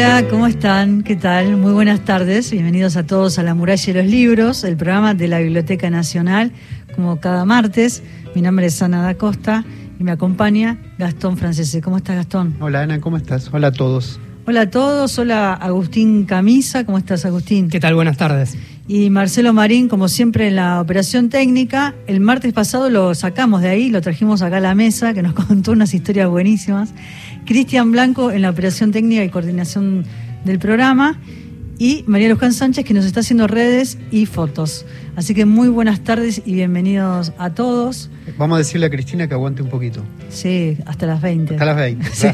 Hola, ¿cómo están? ¿Qué tal? Muy buenas tardes. Bienvenidos a todos a La Muralla de los Libros, el programa de la Biblioteca Nacional, como cada martes. Mi nombre es Ana da Costa y me acompaña Gastón Francese. ¿Cómo estás, Gastón? Hola, Ana, ¿cómo estás? Hola a todos. Hola a todos. Hola, Agustín Camisa. ¿Cómo estás, Agustín? ¿Qué tal? Buenas tardes. Y Marcelo Marín, como siempre, en la operación técnica. El martes pasado lo sacamos de ahí, lo trajimos acá a la mesa, que nos contó unas historias buenísimas. Cristian Blanco en la operación técnica y coordinación del programa. Y María Luján Sánchez, que nos está haciendo redes y fotos. Así que muy buenas tardes y bienvenidos a todos. Vamos a decirle a Cristina que aguante un poquito. Sí, hasta las 20. Hasta las 20. Sí.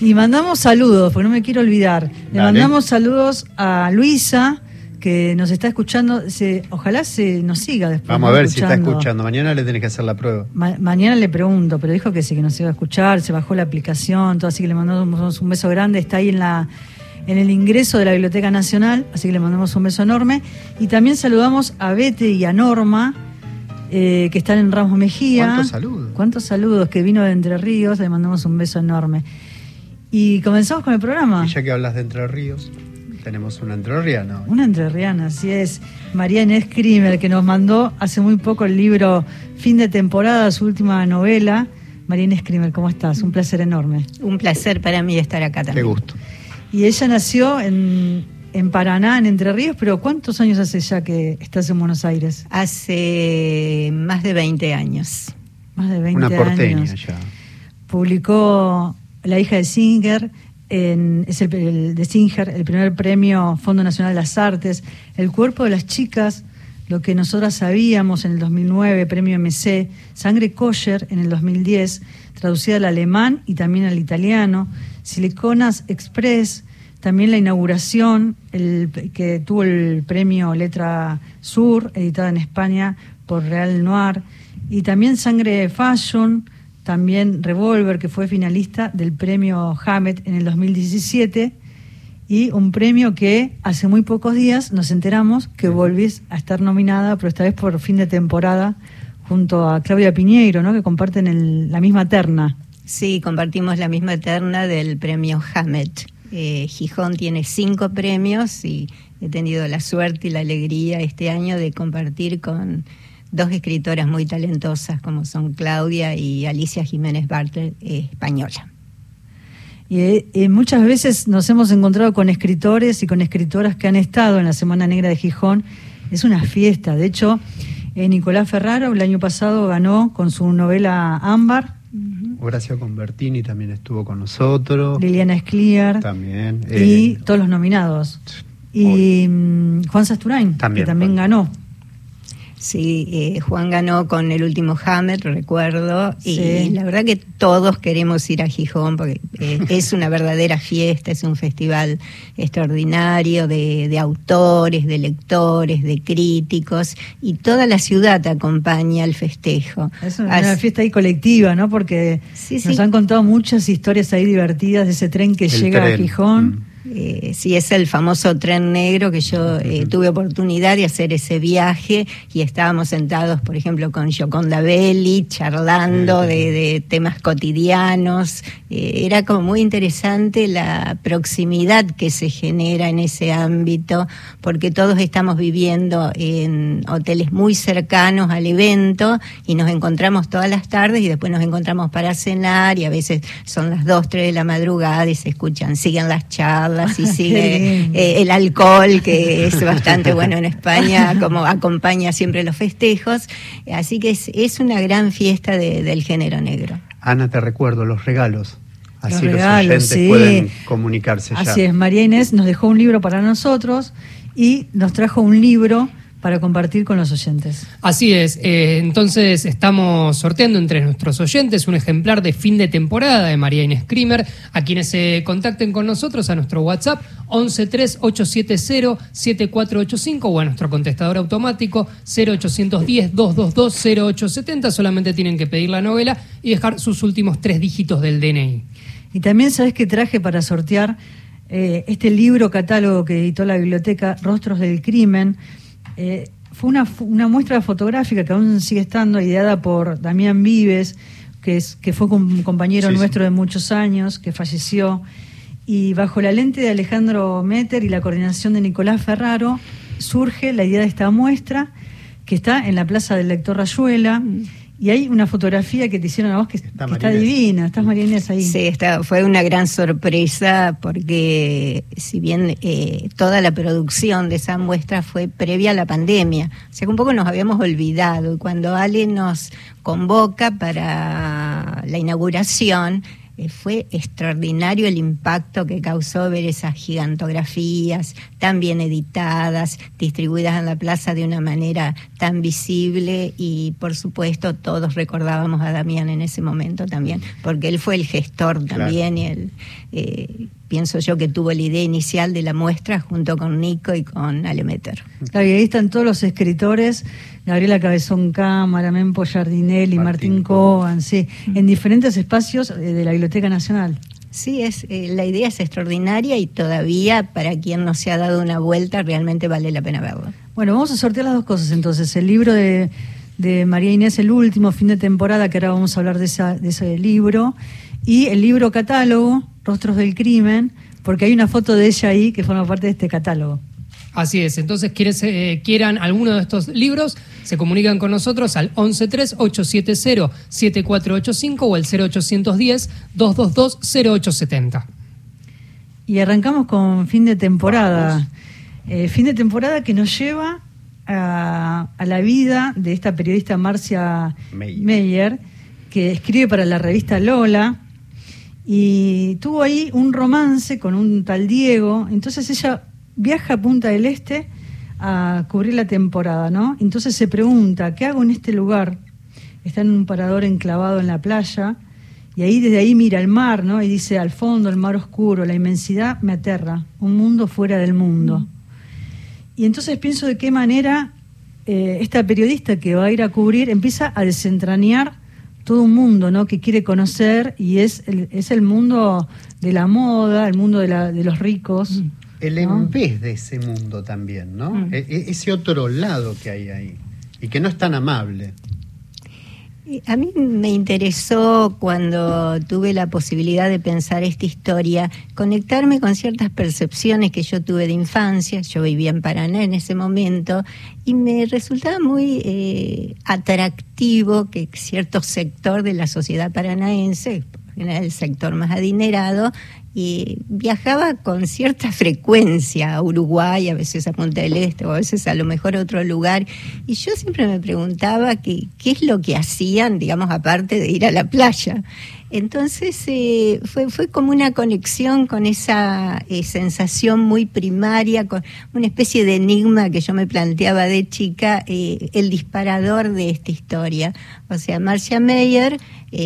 Y mandamos saludos, porque no me quiero olvidar. Le Dale. mandamos saludos a Luisa, que nos está escuchando. Se, ojalá se nos siga después. Vamos a ver si está escuchando. Mañana le tenés que hacer la prueba. Ma- mañana le pregunto, pero dijo que sí, que nos iba a escuchar, se bajó la aplicación, todo, así que le mandamos un beso grande, está ahí en la en el ingreso de la Biblioteca Nacional, así que le mandamos un beso enorme. Y también saludamos a Bete y a Norma, eh, que están en Ramos Mejía. ¿Cuántos saludos? ¿Cuántos saludos? Que vino de Entre Ríos, le mandamos un beso enorme. Y comenzamos con el programa. Y ya que hablas de Entre Ríos, tenemos una entrerriana. Una entrerriana, así es. María Inés Krimer, que nos mandó hace muy poco el libro Fin de temporada, su última novela. María Inés Krimer, ¿cómo estás? Un placer enorme. Un placer para mí estar acá Qué también. gusto. Y ella nació en, en Paraná, en Entre Ríos, pero ¿cuántos años hace ya que estás en Buenos Aires? Hace más de 20 años. Más de 20 Una porteña años. ya. Publicó La hija de Singer, en, es el, de Singer, el primer premio Fondo Nacional de las Artes, El cuerpo de las chicas, lo que nosotras sabíamos en el 2009, premio MC, Sangre Kosher en el 2010, traducida al alemán y también al italiano, Siliconas Express, también la inauguración, el, que tuvo el premio Letra Sur, editada en España por Real Noir, y también Sangre Fashion, también Revolver, que fue finalista del premio Hammett en el 2017, y un premio que hace muy pocos días nos enteramos que volvís a estar nominada, pero esta vez por fin de temporada, junto a Claudia Piñeiro, ¿no? que comparten el- la misma terna. Sí, compartimos la misma terna del premio Hammett. Eh, Gijón tiene cinco premios y he tenido la suerte y la alegría este año de compartir con dos escritoras muy talentosas como son Claudia y Alicia Jiménez Bartlett, eh, española. Y eh, muchas veces nos hemos encontrado con escritores y con escritoras que han estado en la Semana Negra de Gijón. Es una fiesta. De hecho, eh, Nicolás Ferraro el año pasado ganó con su novela Ámbar, Horacio Convertini también estuvo con nosotros. Liliana Escliar También. y eh, todos los nominados. Y mm, Juan Sasturain, También, que también ganó. Sí, eh, Juan ganó con el último Hammer, recuerdo, y Sí. la verdad que todos queremos ir a Gijón porque eh, es una verdadera fiesta, es un festival extraordinario de, de autores, de lectores, de críticos, y toda la ciudad te acompaña al festejo. Es una, Así- una fiesta ahí colectiva, ¿no? Porque Sí, nos sí. han contado muchas historias ahí divertidas de ese tren que El llega a Gijón. mm. Eh, sí, es el famoso tren negro que yo eh, tuve oportunidad de hacer ese viaje y estábamos sentados, por ejemplo, con Gioconda Belli, charlando de temas cotidianos. Eh, era como muy interesante la proximidad que se genera en ese ámbito, porque todos estamos viviendo en hoteles muy cercanos al evento y nos encontramos todas las tardes y después nos encontramos para cenar y a veces son las 2, 3 de la madrugada y se escuchan, siguen las charlas y Qué sigue eh, el alcohol, que es bastante bueno en España, como acompaña siempre los festejos. Así que es, es una gran fiesta de- del género negro. Ana, te recuerdo los regalos. Los Así los, regalos, oyentes sí. pueden comunicarse ya. Así es, María Inés nos dejó un libro para nosotros y nos trajo un libro para compartir con los oyentes. Así es, eh, entonces estamos sorteando entre nuestros oyentes un ejemplar de fin de temporada de María Inés Krimer, a quienes se contacten con nosotros a nuestro WhatsApp 1138707485 o a nuestro contestador automático 0810-222-0870, solamente tienen que pedir la novela y dejar sus últimos tres dígitos del DNI. Y también sabes que traje para sortear eh, este libro catálogo que editó la biblioteca Rostros del Crimen. Eh, fue una, muestra fotográfica que aún sigue estando, ideada por Damián Vives, que, es, que fue un compañero Sí, sí. nuestro de muchos años, que falleció. y bajo la lente de Alejandro Meter y la coordinación de Nicolás Ferraro surge la idea de esta muestra que está en la Plaza del Lector Rayuela. Y hay una fotografía que te hicieron a vos que está, divina. Estás María Inés ahí. Sí, está, fue una gran sorpresa porque si bien eh, toda la producción de esa muestra fue previa a la pandemia, o sea que un poco nos habíamos olvidado. Y cuando Ale nos convoca para la inauguración, eh, fue extraordinario el impacto que causó ver esas gigantografías tan bien editadas, distribuidas en la plaza de una manera tan visible y por supuesto todos recordábamos a Damián en ese momento también, porque él fue el gestor también y él, eh, pienso yo que tuvo la idea inicial de la muestra junto con Nico y con Alemeter. Claro, y ahí están todos los escritores Gabriela Cabezón Cámara, Mempo Jardinelli, Martín, Martín Coban, sí, en diferentes espacios eh, de la Biblioteca Nacional. Sí, es, eh, la idea es extraordinaria y todavía para quien no se ha dado una vuelta realmente vale la pena verlo. Bueno, vamos a sortear las dos cosas entonces. El libro de, María Inés, el último fin de temporada, que ahora vamos a hablar de, de ese libro, y el libro catálogo, Rostros del Crimen, porque hay una foto de ella ahí que forma parte de este catálogo. Así es, entonces quienes eh, quieran alguno de estos libros, se comunican con nosotros al 113-870-7485 o al 0810-222-0870. Y arrancamos con fin de temporada. Eh, fin de temporada que nos lleva a, la vida de esta periodista Marcia Meyer, que escribe para la revista Lola y tuvo ahí un romance con un tal Diego. Entonces ella viaja a Punta del Este a cubrir la temporada, ¿no? Entonces se pregunta, ¿qué hago en este lugar? Está en un parador enclavado en la playa y ahí desde ahí mira el mar, ¿no? Y dice, al fondo el mar oscuro, la inmensidad me aterra, un mundo fuera del mundo. Y entonces pienso de qué manera eh, esta periodista que va a ir a cubrir empieza a desentrañar todo un mundo, ¿no? Que quiere conocer y es el, es el mundo de la moda, el mundo de, la, de los ricos. Mm el en vez de ese mundo también, ¿no? Mm. E, e, ese otro lado que hay ahí y que no es tan amable. A mí me interesó cuando tuve la posibilidad de pensar esta historia, conectarme con ciertas percepciones que yo tuve de infancia. Yo vivía en Paraná en ese momento y me resultaba muy eh, atractivo que cierto sector de la sociedad paranaense, el sector más adinerado, y viajaba con cierta frecuencia a Uruguay, a veces a Punta del Este o a veces a lo mejor a otro lugar. Y yo siempre me preguntaba qué es lo que hacían, digamos, aparte de ir a la playa. Entonces eh, fue, fue como una conexión con esa eh, sensación muy primaria, con una especie de enigma que yo me planteaba de chica, eh, el disparador de esta historia. O sea, Marcia Meyer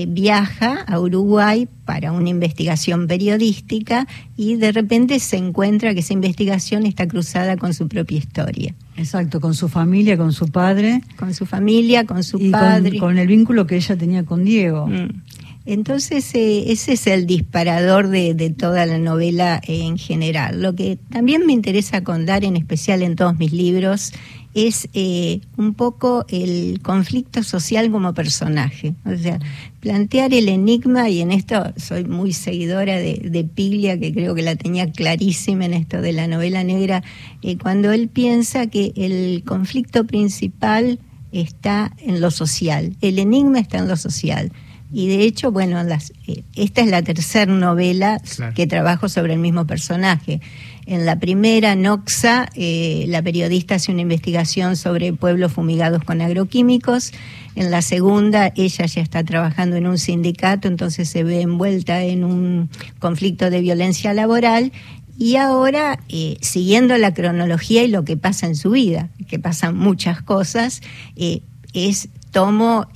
viaja a Uruguay para una investigación periodística y de repente se encuentra que esa investigación está cruzada con su propia historia. Exacto, con su familia, con su padre. Con su familia, con su padre. Con, el vínculo que ella tenía con Diego. Mm. Entonces, eh, ese es el disparador de, toda la novela en general. Lo que también me interesa contar, en especial en todos mis libros, es eh, un poco el conflicto social como personaje. O sea, plantear el enigma, y en esto soy muy seguidora de, Piglia, que creo que la tenía clarísima en esto de la novela negra, eh, cuando él piensa que el conflicto principal está en lo social, el enigma está en lo social y de hecho, bueno, las, eh, esta es la tercera novela que trabajo sobre el mismo personaje. En la primera, Noxa, eh, la periodista hace una investigación sobre pueblos fumigados con agroquímicos. En la segunda, ella ya está trabajando en un sindicato, entonces se ve envuelta en un conflicto de violencia laboral. Y ahora, eh, siguiendo la cronología y lo que pasa en su vida, que pasan muchas cosas, es tomo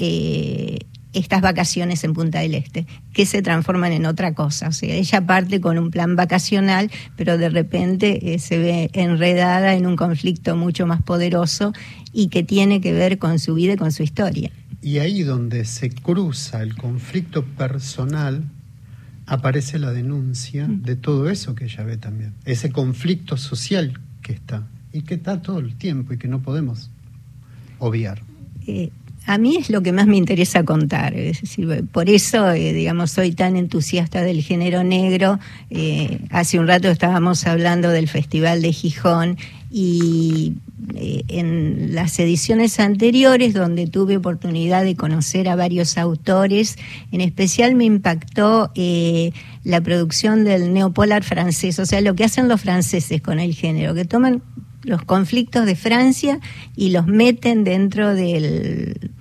estas vacaciones en Punta del Este, que se transforman en otra cosa. O sea, ella parte con un plan vacacional, pero de repente eh, se ve enredada en un conflicto mucho más poderoso y que tiene que ver con su vida y con su historia. Y ahí donde se cruza el conflicto personal, aparece la denuncia mm. de todo eso que ella ve también. Ese conflicto social que está y que está todo el tiempo y que no podemos obviar. Eh, a mí es lo que más me interesa contar. Es decir, por eso, eh, digamos, soy tan entusiasta del género negro. Eh, hace un rato estábamos hablando del Festival de Gijón y eh, en las ediciones anteriores, donde tuve oportunidad de conocer a varios autores, en especial me impactó la producción del neopolar francés, o sea, lo que hacen los franceses con el género, que toman los conflictos de Francia y los meten dentro del,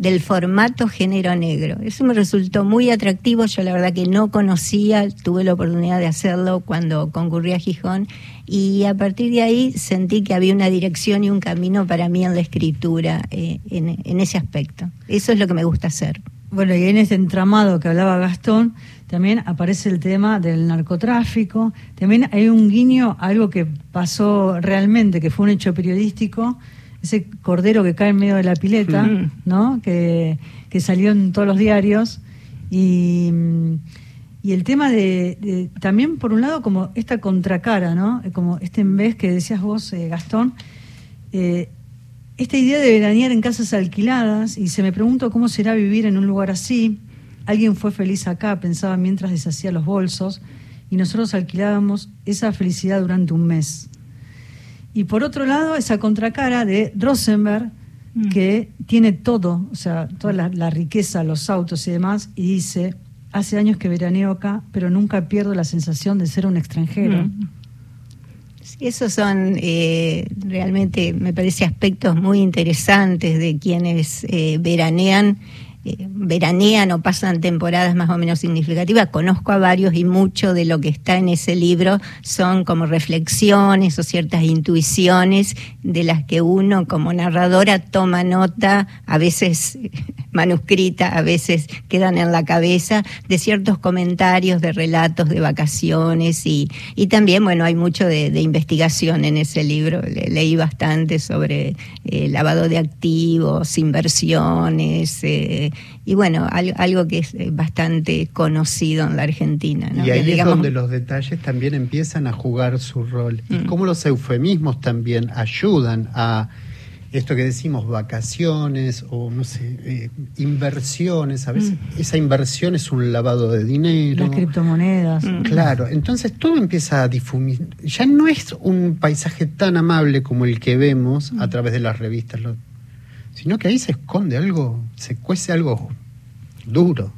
del formato género negro. Eso me resultó muy atractivo, yo la verdad que no conocía, tuve la oportunidad de hacerlo cuando concurrí a Gijón y a partir de ahí sentí que había una dirección y un camino para mí en la escritura eh, en, en ese aspecto. Eso es lo que me gusta hacer. Bueno, y en ese entramado que hablaba Gastón, también aparece el tema del narcotráfico, también hay un guiño algo que pasó realmente, que fue un hecho periodístico, ese cordero que cae en medio de la pileta, ¿no? Que, salió en todos los diarios. Y, el tema de, también, por un lado, como esta contracara, ¿no? Como este en vez que decías vos, eh, Gastón, eh, esta idea de veranear en casas alquiladas, y se me pregunto cómo será vivir en un lugar así, Alguien fue feliz acá, pensaba mientras deshacía los bolsos, y nosotros alquilábamos esa felicidad durante un mes. Y por otro lado, esa contracara de Rosenberg, mm. que tiene todo, o sea, toda la, riqueza, los autos y demás, y dice, hace años que veraneo acá, pero nunca pierdo la sensación de ser un extranjero. Mm. esos son eh, realmente, me parece, aspectos muy interesantes de quienes eh, veranean eh, veranean o pasan temporadas más o menos significativas. Conozco a varios y mucho de lo que está en ese libro son como reflexiones o ciertas intuiciones de las que uno como narradora toma nota, a veces manuscrita, a veces quedan en la cabeza, de ciertos comentarios, de relatos de vacaciones y, y también, bueno, hay mucho de, investigación en ese libro. leí bastante sobre eh, lavado de activos, inversiones. Eh, y bueno, algo, que es eh, bastante conocido en la Argentina. Y ahí es donde los detalles también empiezan a jugar su rol. Y mm. cómo los eufemismos también ayudan a esto que decimos vacaciones o no sé, eh, inversiones, a veces mm. esa inversión es un lavado de dinero. Las criptomonedas. Mm. Claro, entonces todo empieza a difuminar. Ya no es un paisaje tan amable como el que vemos a través de las revistas sino que ahí se esconde algo, se cuece algo duro.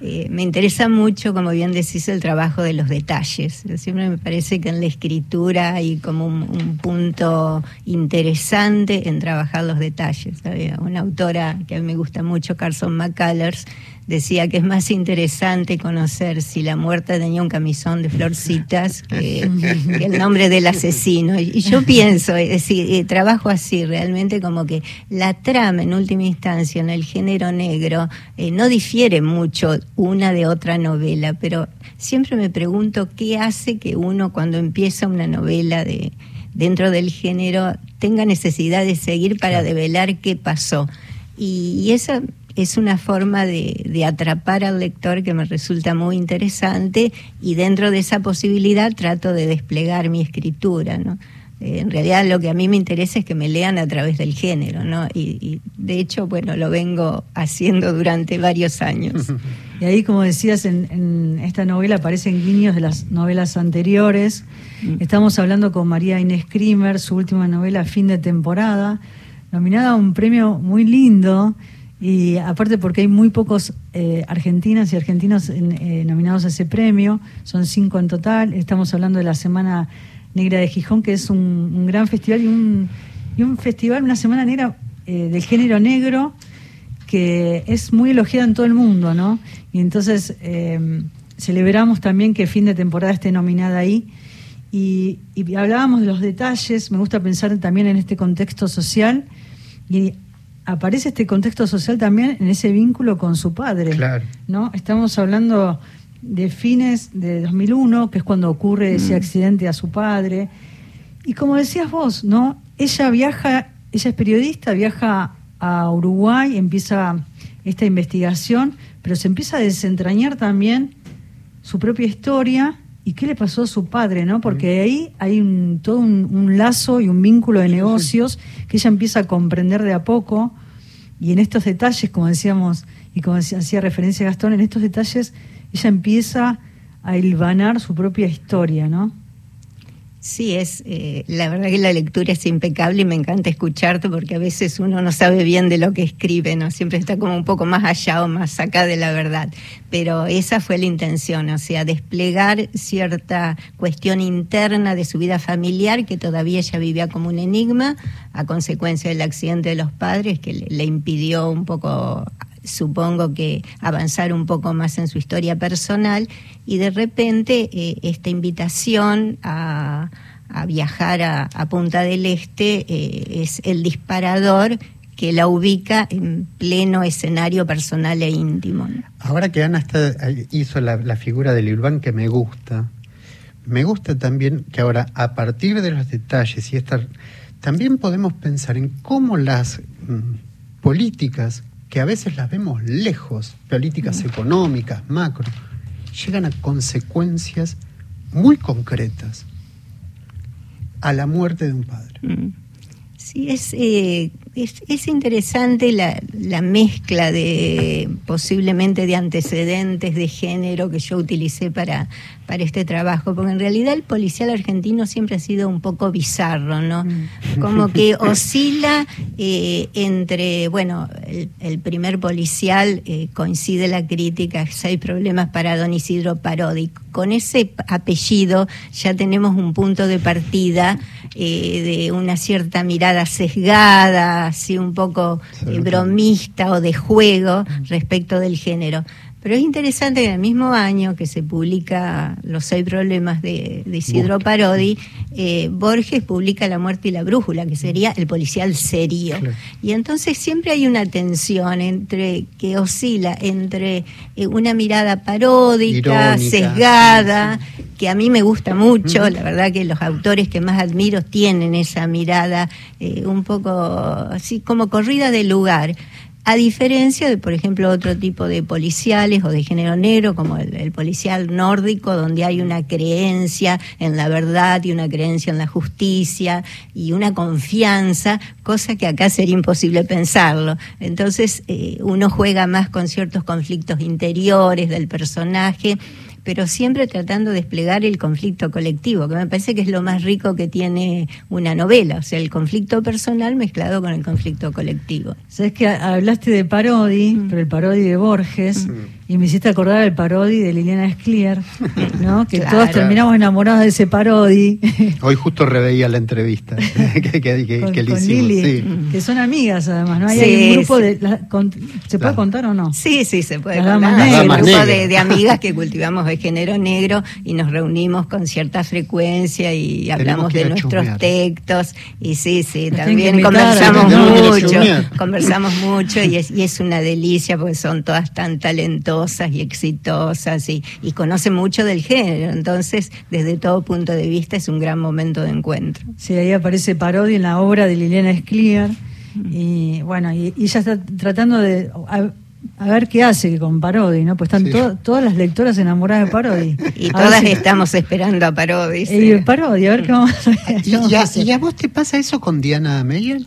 Eh, me interesa mucho, como bien decís, el trabajo de los detalles. Siempre me parece que en la escritura hay como un, punto interesante en trabajar los detalles. Una autora que a mí me gusta mucho, Carson McCullers, decía que es más interesante conocer si la muerta tenía un camisón de florcitas que, el nombre del asesino. Y, yo pienso, es decir, eh, trabajo así, realmente como que la trama en última instancia en el género negro eh, no difiere mucho una de otra novela, pero siempre me pregunto qué hace que uno cuando empieza una novela de dentro del género tenga necesidad de seguir para develar qué pasó. Y, y esa es una forma de, atrapar al lector que me resulta muy interesante y dentro de esa posibilidad trato de desplegar mi escritura, ¿no? Eh, en realidad lo que a mí me interesa es que me lean a través del género, ¿no? Y, de hecho, bueno, lo vengo haciendo durante varios años. Y ahí, como decías, en, esta novela aparecen guiños de las novelas anteriores. Mm. Estamos hablando con María Inés Krimer, su última novela, Fin de temporada, nominada a un premio muy lindo y aparte porque hay muy pocos eh, argentinas y argentinos eh, nominados a ese premio, son cinco en total. Estamos hablando de la Semana Negra de Gijón, que es un, gran festival y un, y un, festival, una Semana Negra eh, del género negro que es muy elogiada en todo el mundo, ¿no? Y entonces celebramos también que fin de temporada esté nominada ahí. Y, y hablábamos de los detalles, me gusta pensar también en este contexto social y aparece este contexto social también en ese vínculo con su padre. ¿no? Estamos hablando de fines de 2001, que es cuando ocurre ese mm. accidente a su padre. Y como decías vos, ¿no? Ella viaja, ella es periodista, viaja a Uruguay, empieza esta investigación, pero se empieza a desentrañar también su propia historia y qué le pasó a su padre, ¿no? Porque ahí hay un, todo un, lazo y un vínculo de negocios que ella empieza a comprender de a poco y en estos detalles, como decíamos, y como hacía referencia Gastón, en estos detalles ella empieza a hilvanar su propia historia, ¿no? Sí, es eh, la verdad que la lectura es impecable y me encanta escucharte porque a veces uno no sabe bien de lo que escribe, ¿no? Siempre está como un poco más allá o más acá de la verdad. Pero esa fue la intención, o sea, desplegar cierta cuestión interna de su vida familiar que todavía ella vivía como un enigma a consecuencia del accidente de los padres que le impidió un poco supongo que avanzar un poco más en su historia personal y de repente eh, esta invitación a, viajar a, Punta del Este eh, es el disparador que la ubica en pleno escenario personal e íntimo. Ahora que Ana hizo la, figura del Irván que me gusta, me gusta también que ahora a partir de los detalles y estar, también podemos pensar en cómo las mm, políticas que a veces las vemos lejos, políticas mm. económicas, macro, llegan a consecuencias muy concretas a la muerte de un padre. Mm. Sí, es, eh, es, es, interesante la, la, mezcla de posiblemente de antecedentes de género que yo utilicé para, para este trabajo, porque en realidad el policial argentino siempre ha sido un poco bizarro, ¿no? Mm. Como que oscila eh, entre, bueno, el, primer policial eh, coincide la crítica, seis problemas para don Isidro Parodi. Con ese apellido ya tenemos un punto de partida eh, de una cierta mirada sesgada, así un poco bromista o de juego respecto del género. Pero es interesante que en el mismo año que se publica Los seis problemas de, Isidro Parodi, eh, Borges publica La muerte y la brújula, que sería el policial serio. Y entonces siempre hay una tensión entre que oscila entre eh, una mirada paródica, sesgada, que a mí me gusta mucho, la verdad que los autores que más admiro tienen esa mirada eh, un poco así como corrida de lugar a diferencia de, por ejemplo, otro tipo de policiales o de género negro, como el, policial nórdico, donde hay una creencia en la verdad y una creencia en la justicia y una confianza, cosa que acá sería imposible pensarlo. Entonces, eh, uno juega más con ciertos conflictos interiores del personaje pero siempre tratando de desplegar el conflicto colectivo, que me parece que es lo más rico que tiene una novela, o sea, el conflicto personal mezclado con el conflicto colectivo. Sabes que hablaste de Parodi, mm. pero el Parodi de Borges. Mm y me hiciste acordar el parodi de Liliana Esclier, ¿no? que todos terminamos enamorados de ese parodi. Hoy justo reveía la entrevista que, que, le hicimos. Que son amigas además, ¿no? Hay, un grupo de... ¿Se puede contar o no? Sí, sí, se puede contar. Hay un grupo de, amigas que cultivamos el género negro y nos reunimos con cierta frecuencia y hablamos de nuestros textos. Y sí, sí, también conversamos mucho, conversamos mucho y es, y es una delicia porque son todas tan talentosas y exitosas y, y conoce mucho del género. Entonces, desde todo punto de vista, es un gran momento de encuentro. Sí, ahí aparece parodia en la obra de Liliana Escliar. Y bueno, y, ella está tratando de. A, ver qué hace con Parodi, ¿no? Pues están todas las lectoras enamoradas de Parodi. Y todas estamos esperando a Parodi. Y Parodi, a ver qué vamos a hacer. ¿Y, a, vos te pasa eso con Diana Meyer?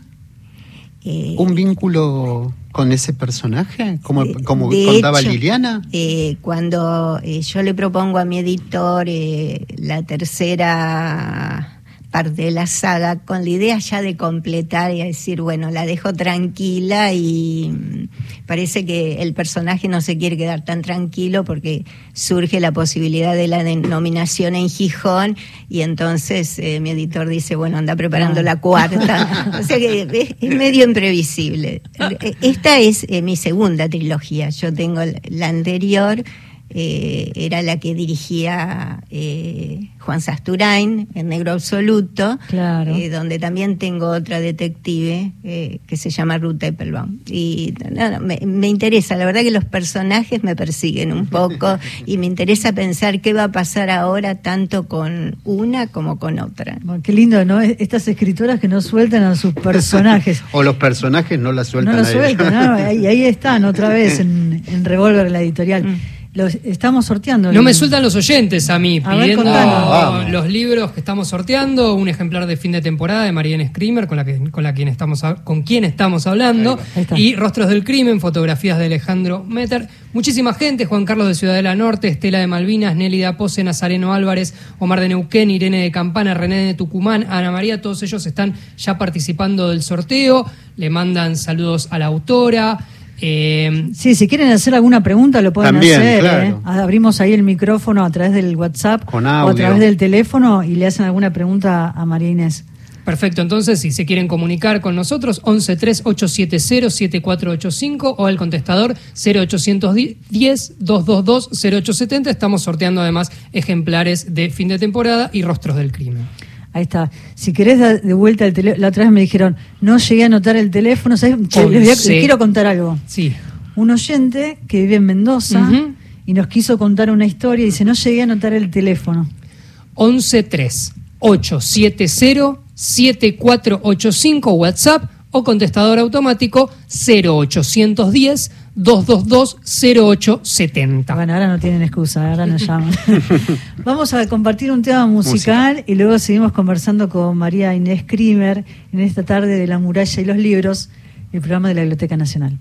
Eh, ¿Un vínculo con ese personaje, como, como contaba Liliana? Eh, cuando eh, yo le propongo a mi editor eh, la tercera parte de la saga con la idea ya de completar y decir, bueno, la dejo tranquila y mm, parece que el personaje no se quiere quedar tan tranquilo porque surge la posibilidad de la nominación en Gijón y entonces eh, mi editor dice, bueno, anda preparando la cuarta. o sea que es, medio imprevisible. Esta es eh, mi segunda trilogía. Yo tengo la anterior eh, era la que dirigía eh, Juan Sasturain en Negro Absoluto, eh, donde también tengo otra detective que se llama Ruth Eppelbaum. Y me, interesa, la verdad que los personajes me persiguen un poco y me interesa pensar qué va a pasar ahora tanto con una como con otra. qué lindo, ¿no? Estas escritoras que no sueltan a sus personajes. o los personajes no la sueltan. No la sueltan, y ahí, están otra vez en, en Revolver, la editorial. Mm. Los estamos sorteando. No me sueltan los oyentes a mí, A pidiendo contanos. Vamos. los libros que estamos sorteando, un ejemplar de fin de temporada de Marianne Screamer, con la que, con la quien estamos con quien estamos hablando, y Rostros del Crimen, fotografías de Alejandro Metter. Muchísima gente, Juan Carlos de Ciudadela Norte, Estela de Malvinas, Nelly de Apose, Nazareno Álvarez, Omar de Neuquén, Irene de Campana, René de Tucumán, Ana María, todos ellos están ya participando del sorteo, le mandan saludos a la autora. Eh, Sí, si quieren hacer alguna pregunta lo pueden También, hacer. claro. ¿eh? Abrimos ahí el micrófono a través del WhatsApp Con o a través del teléfono y le hacen alguna pregunta a María Inés. Perfecto, entonces si se quieren comunicar con nosotros, 113870-7485 o al contestador 0810-222-0870. Estamos sorteando además ejemplares de fin de temporada y rostros del crimen. Ahí está. Si querés de vuelta el teléfono, la otra vez me dijeron, no llegué a anotar el teléfono. ¿sabés? Che, les, voy a- les quiero contar algo. Sí. Un oyente que vive en Mendoza y nos quiso contar una historia y dice, no llegué a anotar el teléfono. 113-870-7485 WhatsApp o contestador automático 0810-222-0870. Bueno, ahora no tienen excusa, ahora nos llaman. Vamos a compartir un tema musical y luego seguimos conversando con María Inés Krimer en esta tarde de La Muralla y los Libros, el programa de la Biblioteca Nacional.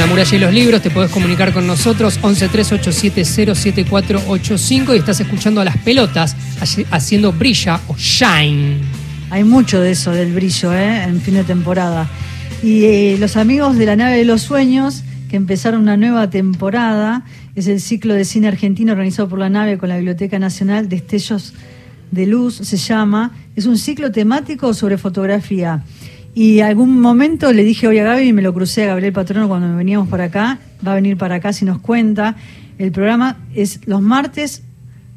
La muralla y los libros, te podés comunicar con nosotros 1138707485 y estás escuchando a las pelotas haci- haciendo brilla o shine. Hay mucho de eso, del brillo, ¿eh? en fin de temporada. Y eh, los amigos de la nave de los sueños, que empezaron una nueva temporada, es el ciclo de cine argentino organizado por la nave con la Biblioteca Nacional, Destellos de Luz se llama. Es un ciclo temático sobre fotografía. Y algún momento le dije hoy a Gaby, y me lo crucé a Gabriel Patrono cuando veníamos para acá, va a venir para acá si nos cuenta. El programa es los martes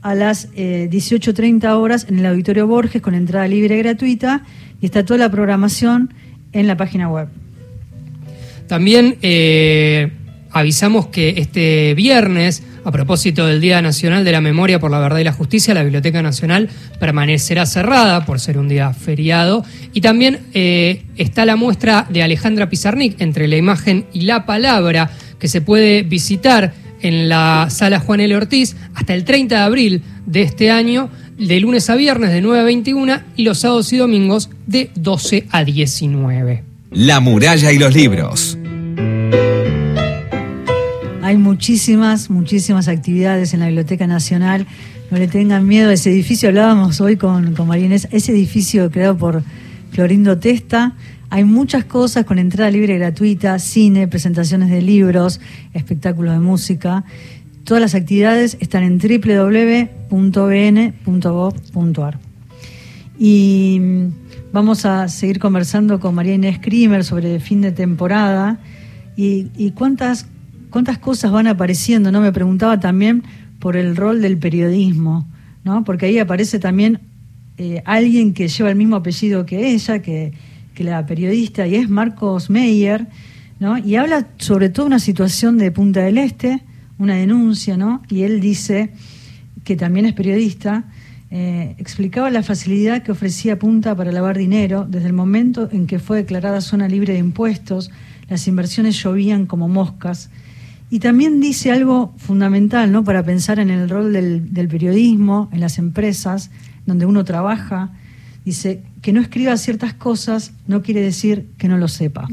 a las eh, 18.30 horas en el Auditorio Borges con entrada libre y gratuita y está toda la programación en la página web. También eh, avisamos que este viernes, a propósito del Día Nacional de la Memoria por la Verdad y la Justicia, la Biblioteca Nacional permanecerá cerrada por ser un día feriado. Y también eh, está la muestra de Alejandra Pizarnik, entre la imagen y la palabra, que se puede visitar en la sala Juan L. Ortiz hasta el 30 de abril de este año, de lunes a viernes de 9 a 21 y los sábados y domingos de 12 a 19. La muralla y los libros. Hay muchísimas, muchísimas actividades en la Biblioteca Nacional. No le tengan miedo ese edificio. Hablábamos hoy con, con María Inés. Ese edificio creado por Clorindo Testa. Hay muchas cosas con entrada libre y gratuita, cine, presentaciones de libros, espectáculos de música. Todas las actividades están en www.bn.gov.ar. Y mm, vamos a seguir conversando con María Inés Krimer sobre fin de temporada y, y cuántas, cuántas cosas van apareciendo, ¿no? Me preguntaba también por el rol del periodismo, ¿no? Porque ahí aparece también eh, alguien que lleva el mismo apellido que ella, que, que la periodista, y es Marcos Meyer, ¿no? Y habla sobre todo una situación de Punta del Este, una denuncia, ¿no? Y él dice que también es periodista, eh, explicaba la facilidad que ofrecía Punta para lavar dinero desde el momento en que fue declarada zona libre de impuestos, las inversiones llovían como moscas. Y también dice algo fundamental ¿no? para pensar en el rol del, periodismo, en las empresas donde uno trabaja. Dice que no escriba ciertas cosas no quiere decir que no lo sepa.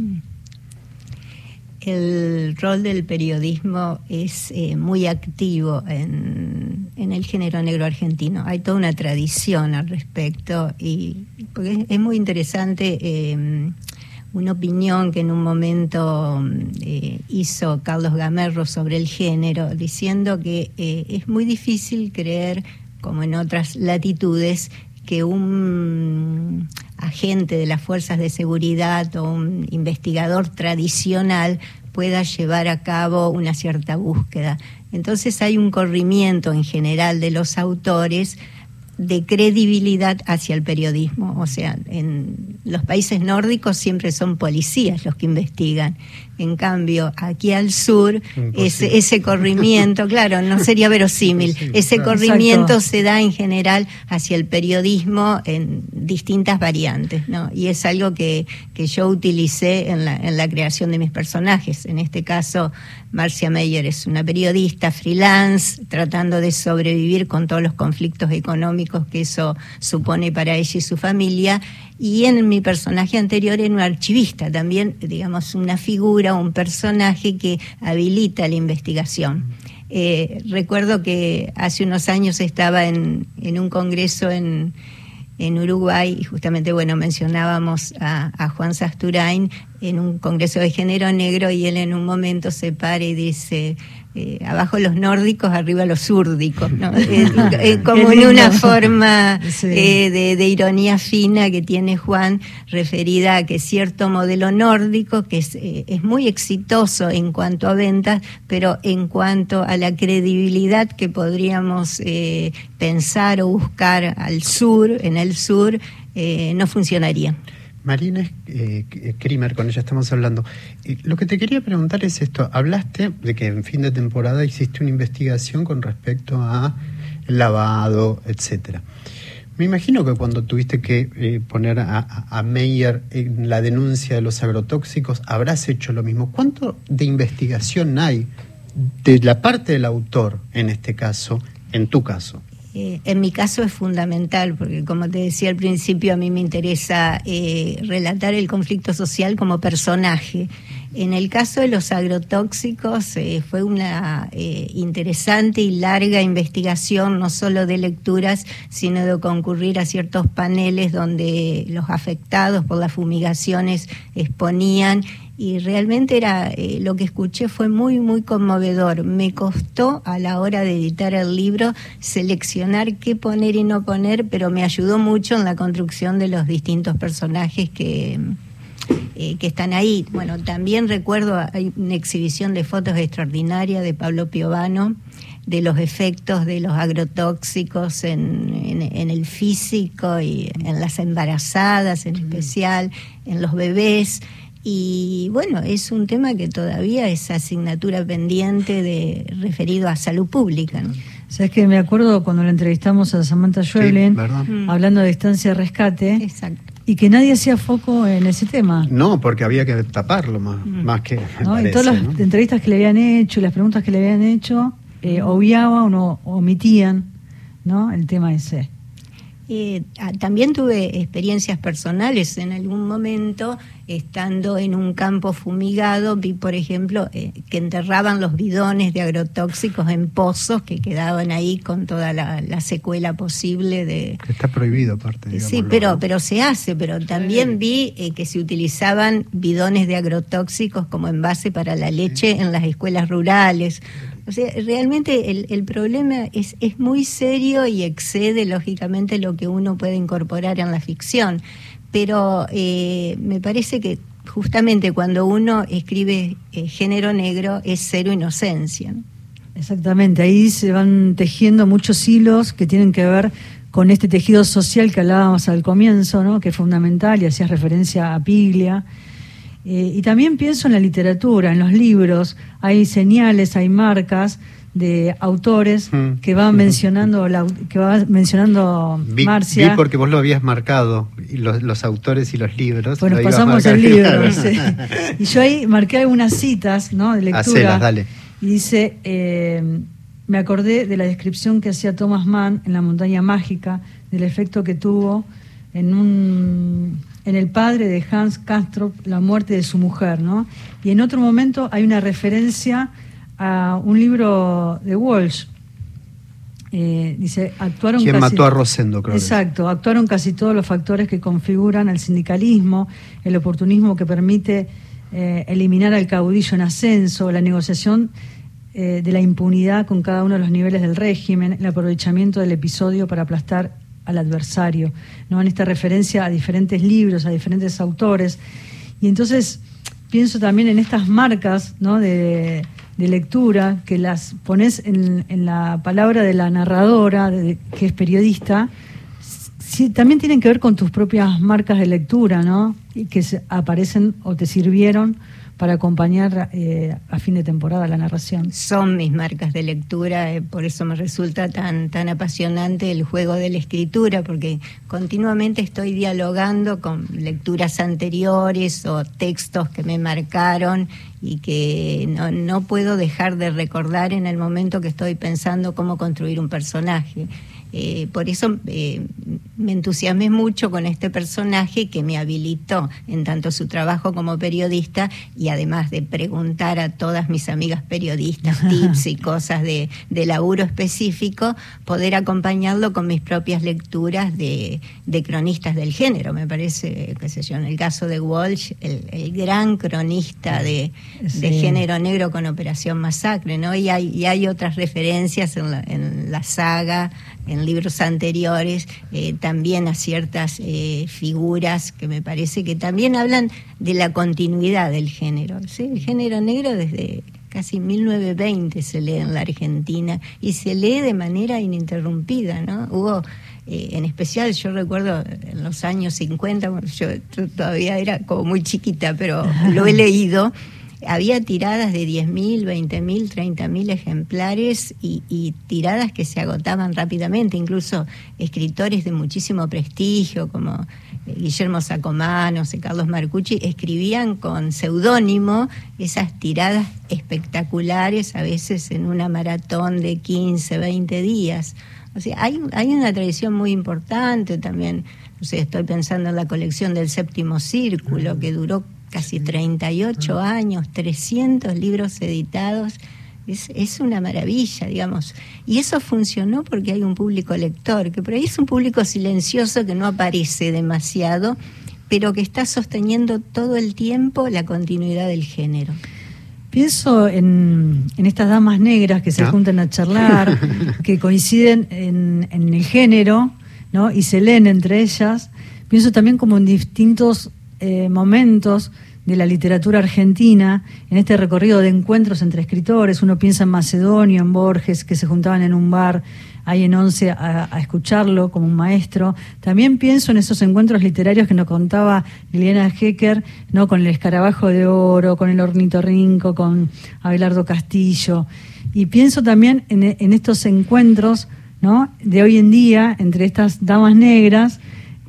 El rol del periodismo es eh, muy activo en, el género negro argentino. Hay toda una tradición al respecto y porque es, es muy interesante eh, una opinión que en un momento eh, hizo Carlos Gamerro sobre el género, diciendo que eh, es muy difícil creer, como en otras latitudes, que un agente de las fuerzas de seguridad o un investigador tradicional pueda llevar a cabo una cierta búsqueda. Entonces hay un corrimiento en general de los autores de credibilidad hacia el periodismo. O sea, en los países nórdicos siempre son policías los que investigan. En cambio, aquí al sur, ese, ese corrimiento, claro, no sería verosímil. Ese claro. corrimiento Exacto. se da en general hacia el periodismo en distintas variantes, ¿no? Y es algo que, que yo utilicé en la, en la creación de mis personajes. En este caso, Marcia Meyer es una periodista freelance, tratando de sobrevivir con todos los conflictos económicos que eso supone para ella y su familia. Y en mi personaje anterior era un archivista, también, digamos, una figura, un personaje que habilita la investigación. Eh, recuerdo que hace unos años estaba en, en un congreso en, en Uruguay y justamente, bueno, mencionábamos a, a Juan Sasturain en un congreso de género negro y él en un momento se para y dice, eh, abajo los nórdicos, arriba los súrdicos, ¿no? Eh, como en una forma Sí. eh, de, de ironía fina que tiene Juan referida a que cierto modelo nórdico que es, eh, es muy exitoso en cuanto a ventas, pero en cuanto a la credibilidad que podríamos eh, pensar o buscar al sur, en el sur, eh, no funcionaría. Marina eh, Krimer, con ella estamos hablando. Eh, lo que te quería preguntar es esto. Hablaste de que en fin de temporada hiciste una investigación con respecto a lavado, etcétera. Me imagino que cuando tuviste que eh, poner a- a Meyer en la denuncia de los agrotóxicos, habrás hecho lo mismo. ¿Cuánto de investigación hay de la parte del autor, en este caso, en tu caso? Eh, en mi caso es fundamental, porque como te decía al principio, a mí me interesa eh, relatar el conflicto social como personaje. En el caso de los agrotóxicos eh, fue una interesante y larga investigación, no solo de lecturas, sino de concurrir a ciertos paneles donde los afectados por las fumigaciones exponían y realmente era eh, lo que escuché fue muy muy conmovedor. Me costó a la hora de editar el libro seleccionar qué poner y no poner, pero me ayudó mucho en la construcción de los distintos personajes que eh, que están ahí. Bueno, también recuerdo hay una exhibición de fotos extraordinaria de Pablo Piovano de los efectos de los agrotóxicos en, en- en el físico y en las embarazadas en especial, en los bebés. Y bueno, es un tema que todavía es asignatura pendiente de referido a salud pública. ¿no? Sabes que me acuerdo cuando la entrevistamos a Samantha Schweblin, ¿verdad? Mm. hablando de distancia de rescate, Exacto. y que nadie hacía foco en ese tema. No, porque había que taparlo más, más que. ¿no? y todas las ¿no? entrevistas que le habían hecho, y las preguntas que le habían hecho, eh, obviaban o omitían ¿no? el tema ese. Eh, ah, también tuve experiencias personales en algún momento, estando en un campo fumigado, vi, por ejemplo, eh, que enterraban los bidones de agrotóxicos en pozos que quedaban ahí con toda la, la secuela posible de... Que está prohibido, aparte. Sí, pero, ¿no? pero se hace, pero también vi eh, que se utilizaban bidones de agrotóxicos como envase para la leche en las escuelas rurales. O sea, realmente el, problema es, es muy serio y excede lógicamente lo que uno puede incorporar en la ficción. Pero eh, me parece que justamente cuando uno escribe eh, género negro es cero inocencia. ¿no? Exactamente, ahí se van tejiendo muchos hilos que tienen que ver con este tejido social que hablábamos al comienzo, ¿no? que es fundamental y hacías referencia a Piglia. Eh, y también pienso en la literatura, en los libros, hay señales, hay marcas de autores Mm. que van mencionando la, que va mencionando Vi, Marcia. vi porque vos lo habías marcado, los, los autores y los libros. Lo ibas pasamos el libro. sí. Y yo ahí marqué algunas citas ¿no? de lectura. Hacelas, dale. Y dice, eh, me acordé de la descripción que hacía Thomas Mann en La montaña mágica, del efecto que tuvo en un en el padre de Hans Castro la muerte de su mujer, ¿no? Y en otro momento hay una referencia a un libro de Walsh. Eh, dice, actuaron ¿Quién casi- mató a Rosendo, creo. Exacto, actuaron casi todos los factores que configuran el sindicalismo, el oportunismo que permite eh, eliminar al caudillo en ascenso, la negociación eh, de la impunidad con cada uno de los niveles del régimen, el aprovechamiento del episodio para aplastar al adversario, ¿no? en esta referencia a diferentes libros, a diferentes autores. Y entonces pienso también en estas marcas ¿no? de, lectura que las pones en, la palabra de la narradora, de- que es periodista, también tienen que ver con tus propias marcas de lectura, ¿no? Y que aparecen o te sirvieron para acompañar eh, a fin de temporada la narración. son mis marcas de lectura, eh, por eso me resulta tan, tan apasionante el juego de la escritura, porque continuamente estoy dialogando con lecturas anteriores o textos que me marcaron y que no, no puedo dejar de recordar en el momento que estoy pensando cómo construir un personaje. Eh, por eso eh, me entusiasmé mucho con este personaje que me habilitó en tanto su trabajo como periodista y además de preguntar a todas mis amigas periodistas tips y cosas de, de laburo específico, poder acompañarlo con mis propias lecturas de, de cronistas del género. Me parece, qué sé yo, en el caso de Walsh, el, el gran cronista de, género negro con Operación Masacre, ¿no? Y hay, y hay otras referencias en la, en la saga, en libros anteriores, eh, también a ciertas eh, figuras que me parece que también hablan de la continuidad del género. ¿sí? El género negro desde casi 1920 se lee en la Argentina y se lee de manera ininterrumpida, ¿no? Hubo eh, en especial yo recuerdo en los años 50, bueno, yo todavía era como muy chiquita, pero lo he leído, había tiradas de 10.000, 20.000, 30.000 ejemplares y, y tiradas que se agotaban rápidamente, incluso escritores de muchísimo prestigio como eh, Guillermo Sacomano, Carlos Marcucci, escribían con seudónimo esas tiradas espectaculares, a veces en una maratón de 15, 20 días. O sea, hay, hay una tradición muy importante también. No sé, estoy pensando en la colección del séptimo círculo, que duró casi 38 años, 300 libros editados. Es, es una maravilla, digamos. Y eso funcionó porque hay un público lector, que por ahí es un público silencioso que no aparece demasiado, pero que está sosteniendo todo el tiempo la continuidad del género. Pienso en, en estas damas negras que se Ah. juntan a charlar, que coinciden en, en el género, ¿no? Y se leen entre ellas. Pienso también como en distintos eh, momentos de la literatura argentina, en este recorrido de encuentros entre escritores. Uno piensa en Macedonio, en Borges, que se juntaban en un bar ahí en Once a, a escucharlo como un maestro. También pienso en esos encuentros literarios que nos contaba Liliana Hecker, ¿no? con el escarabajo de oro, con el ornitorrinco, con Abelardo Castillo. Y pienso también en, en estos encuentros ¿no? de hoy en día entre estas damas negras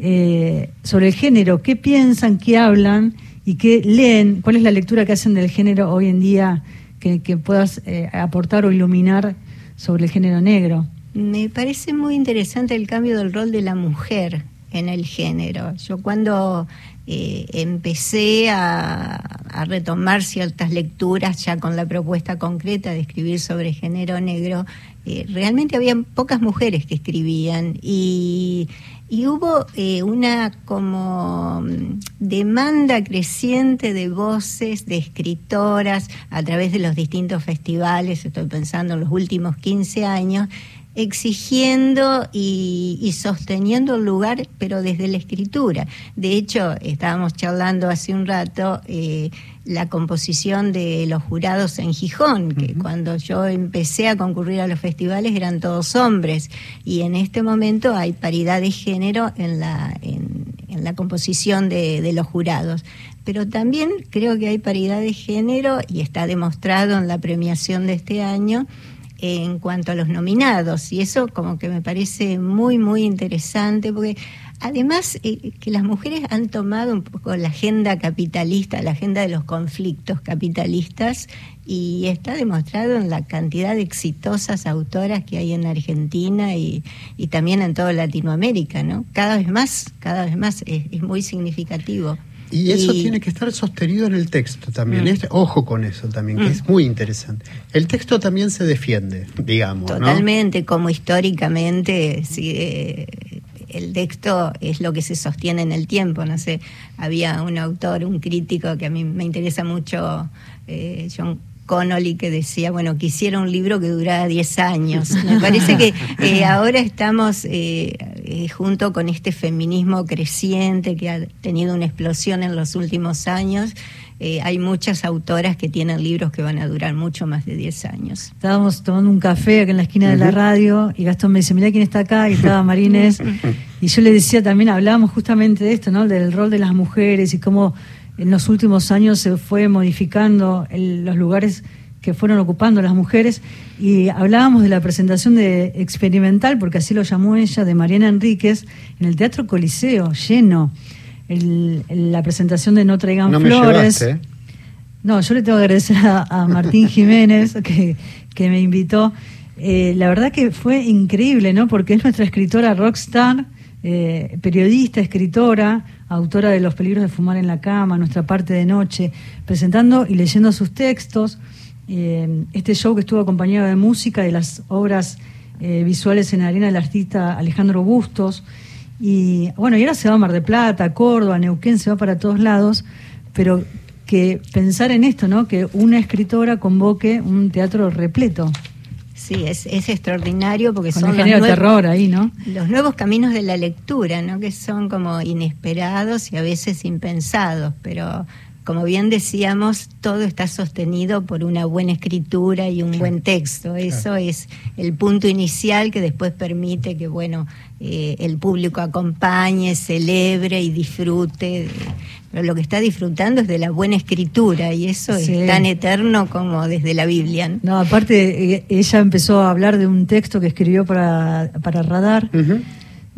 eh, sobre el género, qué piensan, qué hablan y qué leen, cuál es la lectura que hacen del género hoy en día que, puedas eh, aportar o iluminar sobre el género negro. Me parece muy interesante el cambio del rol de la mujer en el género. Yo cuando eh, empecé a, retomar ciertas lecturas ya con la propuesta concreta de escribir sobre género negro, realmente había pocas mujeres que escribían y, y hubo eh, una como mm, demanda creciente de voces, de escritoras a través de los distintos festivales, estoy pensando en los últimos 15 años, exigiendo y, y, sosteniendo el lugar, pero desde la escritura. De hecho, estábamos charlando hace un rato eh, la composición de los jurados en Gijón, que uh -huh. cuando yo empecé a concurrir a los festivales eran todos hombres, y en este momento hay paridad de género en la, en, en la composición de, de los jurados pero también creo que hay paridad de género y está demostrado en la premiación de este año en cuanto a los nominados y eso como que me parece muy muy interesante porque además eh, que las mujeres han tomado un poco la agenda capitalista, la agenda de los conflictos capitalistas y está demostrado en la cantidad de exitosas autoras que hay en Argentina y, y también en toda Latinoamérica, ¿no? Cada vez más, cada vez más es, es muy significativo. Y eso y... tiene que estar sostenido en el texto también. Mm. Este, ojo con eso también, que mm. es muy interesante. El texto también se defiende, digamos. Totalmente, ¿no? como históricamente, sí, eh, el texto es lo que se sostiene en el tiempo. No sé, había un autor, un crítico que a mí me interesa mucho, eh, John Connolly que decía, bueno, quisiera un libro que durara 10 años. Me parece que eh, ahora estamos eh, eh, junto con este feminismo creciente que ha tenido una explosión en los últimos años. Eh, hay muchas autoras que tienen libros que van a durar mucho más de 10 años. Estábamos tomando un café acá en la esquina uh -huh. de la radio y Gastón me dice, mira quién está acá, y estaba Marínez. y yo le decía también, hablábamos justamente de esto, ¿no? Del rol de las mujeres y cómo en los últimos años se fue modificando el, los lugares que fueron ocupando las mujeres y hablábamos de la presentación de experimental, porque así lo llamó ella, de Mariana Enríquez, en el Teatro Coliseo, lleno. El, el, la presentación de No Traigan no Flores. Me no, yo le tengo que agradecer a, a Martín Jiménez que, que, me invitó. Eh, la verdad que fue increíble, ¿no? Porque es nuestra escritora rockstar, eh, periodista, escritora, autora de Los peligros de fumar en la cama, Nuestra parte de noche, presentando y leyendo sus textos. Eh, este show que estuvo acompañado de música de las obras eh, visuales en arena del artista Alejandro Bustos. Y bueno, y ahora se va a Mar de Plata, Córdoba, Neuquén, se va para todos lados, pero que pensar en esto, ¿no? Que una escritora convoque un teatro repleto. Sí, es, es extraordinario porque Con son los, terror ahí, ¿no? los nuevos caminos de la lectura, ¿no? Que son como inesperados y a veces impensados, pero como bien decíamos, todo está sostenido por una buena escritura y un sí. buen texto. Eso claro. es el punto inicial que después permite que, bueno, eh, el público acompañe, celebre y disfrute. Pero lo que está disfrutando es de la buena escritura y eso sí. es tan eterno como desde la Biblia. No, no aparte, eh, ella empezó a hablar de un texto que escribió para, para Radar. Uh -huh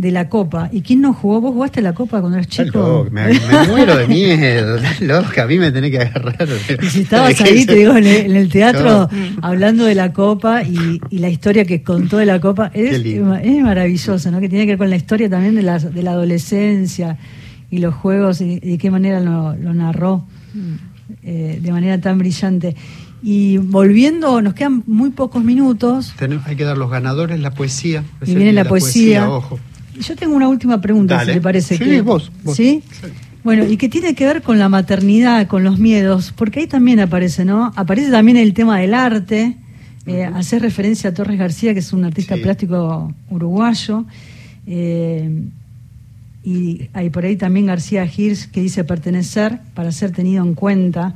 de la Copa. ¿Y quién no jugó? ¿Vos jugaste la Copa cuando eras chico? Me, me, muero de miedo, loca, a mí me tenés que agarrar. Y si estabas ahí, te digo, en el, en el teatro, no. hablando de la Copa y, y, la historia que contó de la Copa, es, es maravilloso, ¿no? Que tiene que ver con la historia también de la, de la adolescencia y los juegos y, y de qué manera lo, lo narró mm. eh, de manera tan brillante. Y volviendo, nos quedan muy pocos minutos. Tenemos, hay que dar los ganadores, la poesía. Y viene la, la poesía. poesía ojo. Yo tengo una última pregunta, Dale. si le parece. Sí, que, vos, vos. ¿sí? ¿sí? Bueno, y que tiene que ver con la maternidad, con los miedos, porque ahí también aparece, ¿no? Aparece también el tema del arte, eh, uh -huh. hacer referencia a Torres García, que es un artista sí. plástico uruguayo. Eh, y hay por ahí también García Girs que dice pertenecer para ser tenido en cuenta.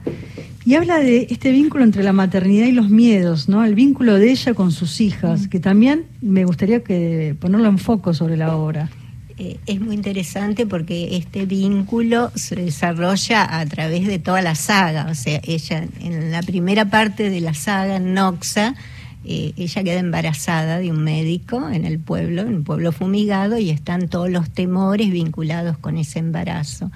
Y habla de este vínculo entre la maternidad y los miedos, ¿no? El vínculo de ella con sus hijas, que también me gustaría que ponerlo en foco sobre la obra. Eh, es muy interesante porque este vínculo se desarrolla a través de toda la saga. O sea, ella en la primera parte de la saga, Noxa, eh, ella queda embarazada de un médico en el pueblo, en un pueblo fumigado, y están todos los temores vinculados con ese embarazo.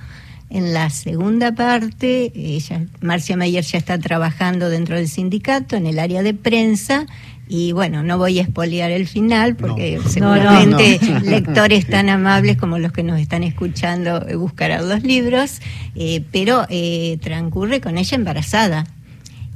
En la segunda parte, ella, Marcia Mayer ya está trabajando dentro del sindicato en el área de prensa y bueno, no voy a espolear el final porque No. seguramente No, no. lectores tan amables como los que nos están escuchando eh, buscarán los libros, eh, pero eh, transcurre con ella embarazada.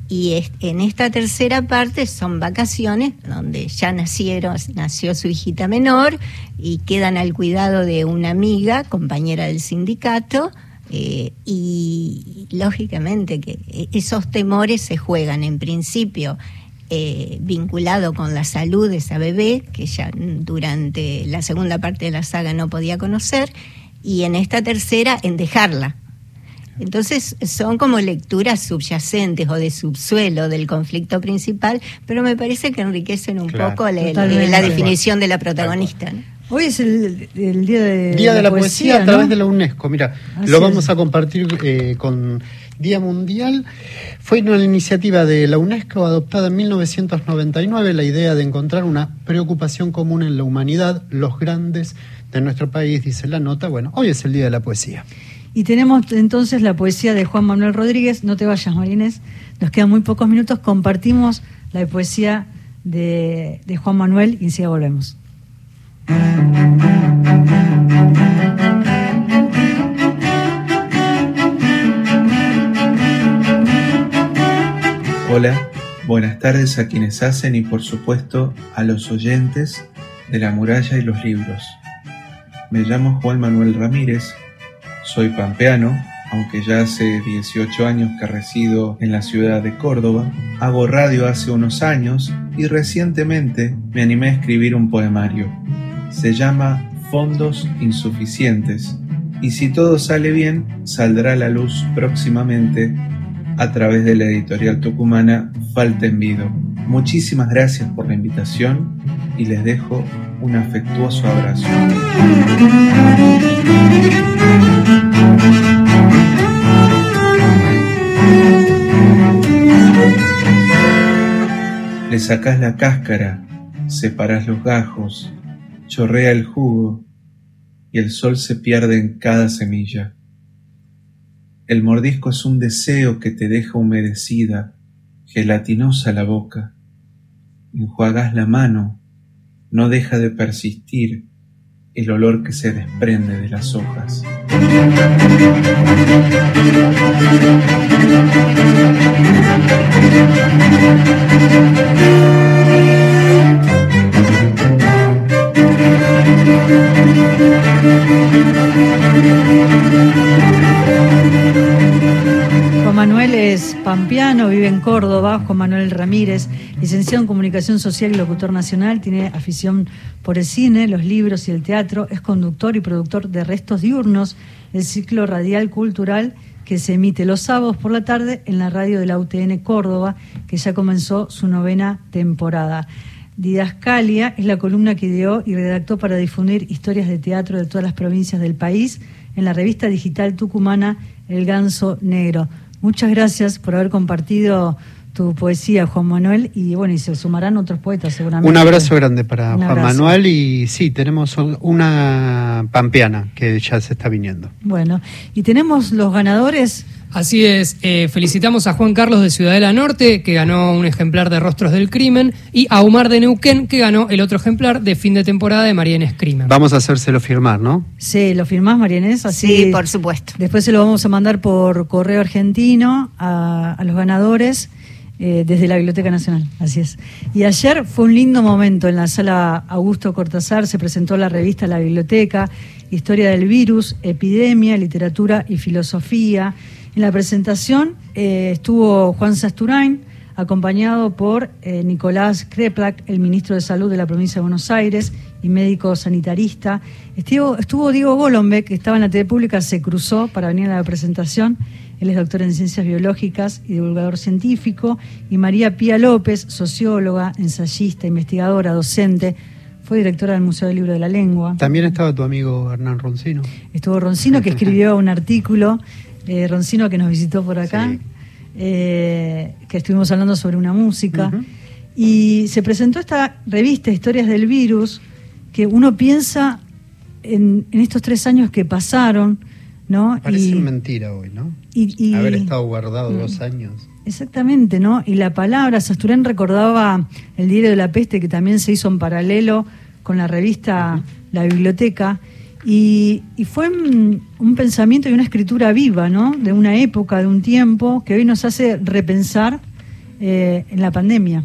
Y en esta tercera parte son vacaciones donde ya nacieron, nació su hijita menor y quedan al cuidado de una amiga, compañera del sindicato, eh, y lógicamente que eh, esos temores se juegan en principio eh, vinculado con la salud de esa bebé, que ya durante la segunda parte de la saga no podía conocer, y en esta tercera en dejarla. Entonces son como lecturas subyacentes o de subsuelo del conflicto principal, pero me parece que enriquecen un Claro. poco la, la- definición de la protagonista. ¿no? Hoy es el, el día de, Día de la poesía, a ¿no? través de la UNESCO. Mira, Así lo es. vamos a compartir eh, con Día Mundial. Fue una iniciativa de la UNESCO adoptada en 1999, la idea de encontrar una preocupación común en la humanidad, los grandes de nuestro país, dice la nota. Bueno, hoy es el Día de la Poesía. Y tenemos entonces la poesía de Juan Manuel Rodríguez. No te vayas, Marines. Nos quedan muy pocos minutos. Compartimos la poesía de, de Juan Manuel y enseguida volvemos. Hola, buenas tardes a quienes hacen y por supuesto a los oyentes de La muralla y los libros. Me llamo Juan Manuel Ramírez, soy pampeano, aunque ya hace 18 años que resido en la ciudad de Córdoba, hago radio hace unos años y recientemente me animé a escribir un poemario. Se llama Fondos Insuficientes y si todo sale bien saldrá a la luz próximamente a través de la editorial tucumana Falta Envido. Muchísimas gracias por la invitación y les dejo un afectuoso abrazo. Le sacás la cáscara, separás los gajos, chorrea el jugo y el sol se pierde en cada semilla. El mordisco es un deseo que te deja humedecida, gelatinosa la boca. Enjuagás la mano, no deja de persistir el olor que se desprende de las hojas. Pampeano, vive en Córdoba. Juan Manuel Ramírez, licenciado en Comunicación Social y locutor nacional, tiene afición por el cine, los libros y el teatro. Es conductor y productor de Restos Diurnos, el ciclo radial cultural que se emite los sábados por la tarde en la radio de la UTN Córdoba, que ya comenzó su novena temporada. Didascalia es la columna que ideó y redactó para difundir historias de teatro de todas las provincias del país en la revista digital tucumana El Ganso Negro. Muchas gracias por haber compartido tu poesía, Juan Manuel, y bueno, y se sumarán otros poetas seguramente. Un abrazo grande para Juan. Manuel y sí, tenemos una pampeana que ya se está viniendo. Bueno, y tenemos los ganadores. Así es, eh, felicitamos a Juan Carlos de Ciudadela Norte, que ganó un ejemplar de Rostros del Crimen, y a Omar de Neuquén, que ganó el otro ejemplar de fin de temporada de Mariana Crimen. Vamos a hacérselo firmar, ¿no? Sí, ¿lo firmás, Marianés? Así Sí, por supuesto. Después se lo vamos a mandar por correo argentino a, a los ganadores eh, desde la Biblioteca Nacional. Así es. Y ayer fue un lindo momento en la sala Augusto Cortázar. Se presentó la revista La Biblioteca, Historia del Virus, Epidemia, Literatura y Filosofía. En la presentación eh, estuvo Juan Sasturain, acompañado por eh, Nicolás Kreplak, el ministro de Salud de la provincia de Buenos Aires, y médico sanitarista. Estuvo, estuvo Diego Golombek, que estaba en la TV pública, se cruzó para venir a la presentación. Él es doctor en ciencias biológicas y divulgador científico. Y María Pía López, socióloga, ensayista, investigadora, docente, fue directora del Museo del Libro de la Lengua. También estaba tu amigo Hernán Roncino. Estuvo Roncino, que escribió un artículo, eh, Roncino que nos visitó por acá, Sí. eh, que estuvimos hablando sobre una música. Y se presentó esta revista, Historias del Virus, que uno piensa en, en estos tres años que pasaron, ¿no? Parece Y- mentira hoy, ¿no? y- y- Haber estado guardado Mm. dos años. Exactamente, ¿no? Y la palabra, Sasturén recordaba el diario de la peste que también se hizo en paralelo con la revista La Biblioteca. Y, y fue un, un pensamiento y una escritura viva, ¿no? De una época, de un tiempo, que hoy nos hace repensar eh, en la pandemia.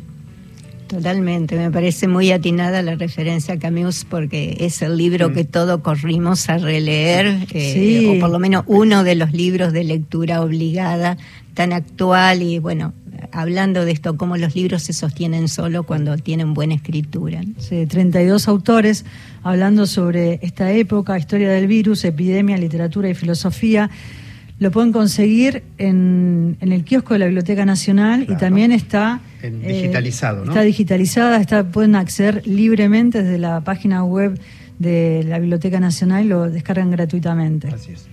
Totalmente, me parece muy atinada la referencia a Camus porque es el libro que todo corrimos a releer, eh, Sí. o por lo menos uno de los libros de lectura obligada, tan actual y bueno, hablando de esto, cómo los libros se sostienen solo cuando tienen buena escritura. ¿no? Sí, 32 autores hablando sobre esta época, historia del virus, epidemia, literatura y filosofía. Lo pueden conseguir en, en el kiosco de la Biblioteca Nacional y también está eh, En digitalizado, ¿no? Está digitalizada, está, pueden acceder libremente desde la página web de la Biblioteca Nacional y lo descargan gratuitamente. Así es.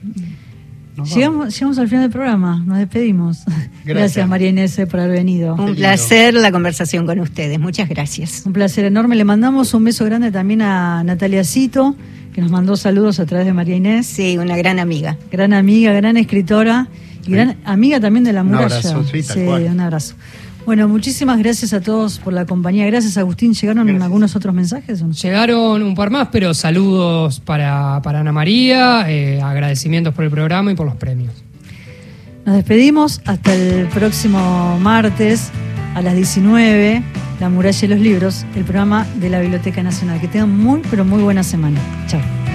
Llegamos, llegamos al final del programa, nos despedimos. Gracias, María Inés por haber venido. Un placer la conversación con ustedes, muchas gracias. Un placer enorme. Le mandamos un beso grande también a Natalia Cito, que nos mandó saludos a través de María Inés. Sí, una gran amiga. Gran amiga, gran escritora y gran amiga también de la Un muralla. abrazo, sí, tal cual. un abrazo. Bueno, muchísimas gracias a todos por la compañía. Gracias, Agustín. ¿Llegaron Gracias. algunos otros mensajes? o no? Llegaron un par más, pero saludos para, para Ana María, eh, agradecimientos por el programa y por los premios. Nos despedimos hasta el próximo martes a las 19, La muralla y los libros, el programa de la Biblioteca Nacional. Que tengan muy, pero muy buena semana. Chao.